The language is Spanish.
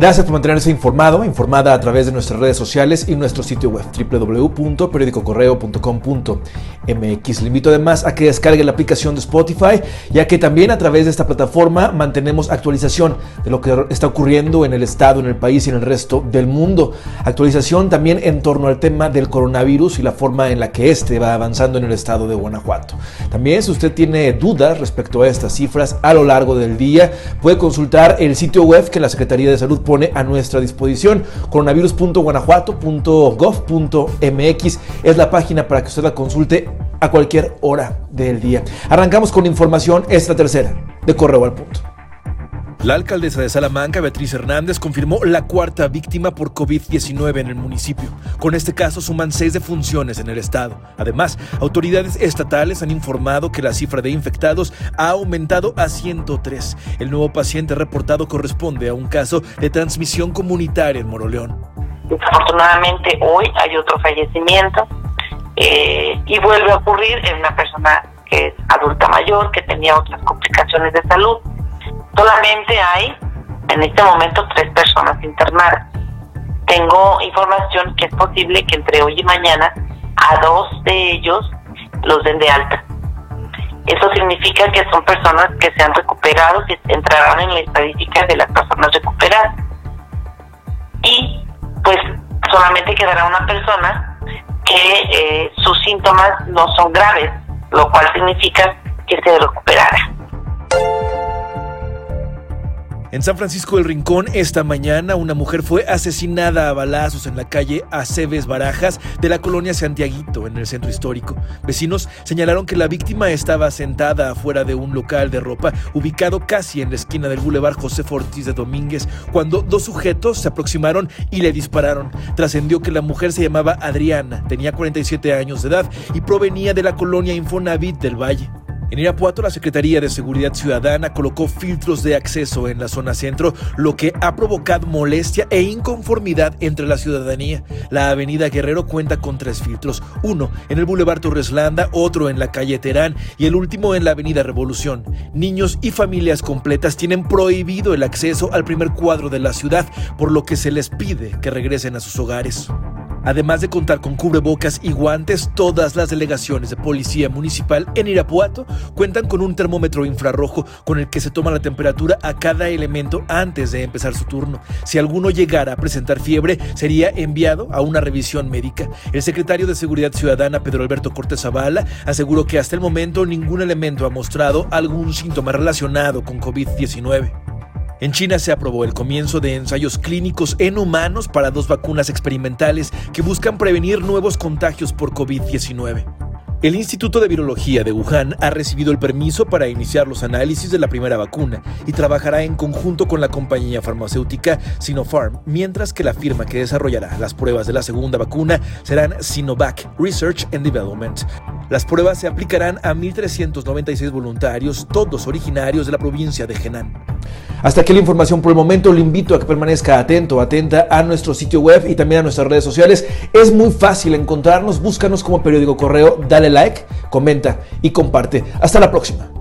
Gracias por mantenerse informado, informada a través de nuestras redes sociales y nuestro sitio web www.periodicocorreo.com.mx. Le invito además a que descargue la aplicación de Spotify, ya que también a través de esta plataforma mantenemos actualización de lo que está ocurriendo en el estado, en el país y en el resto del mundo. Actualización también en torno al tema del coronavirus y la forma en la que éste va avanzando en el estado de Guanajuato. También si usted tiene dudas respecto a estas cifras a lo largo del día, puede consultar el sitio web que la Secretaría de Salud pone a nuestra disposición. Coronavirus.guanajuato.gov.mx es la página para que usted la consulte a cualquier hora del día. Arrancamos con información esta tercera de Correo al Punto. La alcaldesa de Salamanca, Beatriz Hernández, confirmó la cuarta víctima por COVID-19 en el municipio. Con este caso suman seis defunciones en el estado. Además, autoridades estatales han informado que la cifra de infectados ha aumentado a 103. El nuevo paciente reportado corresponde a un caso de transmisión comunitaria en Moroleón. Desafortunadamente hoy hay otro fallecimiento eh, y vuelve a ocurrir en una persona que es adulta mayor, que tenía otras complicaciones de salud Solamente hay en este momento tres personas internadas. Tengo información que es posible que entre hoy y mañana a dos de ellos los den de alta. Eso significa que son personas que se han recuperado, que entrarán en la estadística de las personas recuperadas. Y pues solamente quedará una persona que eh, sus síntomas no son graves, lo cual significa que se recuperará. En San Francisco del Rincón, esta mañana, una mujer fue asesinada a balazos en la calle Aceves Barajas de la colonia Santiaguito, en el centro histórico. Vecinos señalaron que la víctima estaba sentada afuera de un local de ropa ubicado casi en la esquina del Boulevard José Ortiz de Domínguez, cuando dos sujetos se aproximaron y le dispararon. Trascendió que la mujer se llamaba Adriana, tenía 47 años de edad y provenía de la colonia Infonavit del Valle. En Irapuato, la Secretaría de Seguridad Ciudadana colocó filtros de acceso en la zona centro, lo que ha provocado molestia e inconformidad entre la ciudadanía. La avenida Guerrero cuenta con tres filtros, uno en el Boulevard Torreslanda, otro en la calle Terán y el último en la avenida Revolución. Niños y familias completas tienen prohibido el acceso al primer cuadro de la ciudad, por lo que se les pide que regresen a sus hogares. Además de contar con cubrebocas y guantes, todas las delegaciones de policía municipal en Irapuato cuentan con un termómetro infrarrojo con el que se toma la temperatura a cada elemento antes de empezar su turno. Si alguno llegara a presentar fiebre, sería enviado a una revisión médica. El secretario de Seguridad Ciudadana, Pedro Alberto Cortés Zavala, aseguró que hasta el momento ningún elemento ha mostrado algún síntoma relacionado con COVID-19. En China se aprobó el comienzo de ensayos clínicos en humanos para dos vacunas experimentales que buscan prevenir nuevos contagios por COVID-19. El Instituto de Virología de Wuhan ha recibido el permiso para iniciar los análisis de la primera vacuna y trabajará en conjunto con la compañía farmacéutica Sinopharm, mientras que la firma que desarrollará las pruebas de la segunda vacuna serán Sinovac Research and Development. Las pruebas se aplicarán a 1.396 voluntarios, todos originarios de la provincia de Henan. Hasta aquí la información por el momento. Le invito a que permanezca atento, atenta a nuestro sitio web y también a nuestras redes sociales. Es muy fácil encontrarnos. Búscanos como periódico correo. Dale like, comenta y comparte. Hasta la próxima.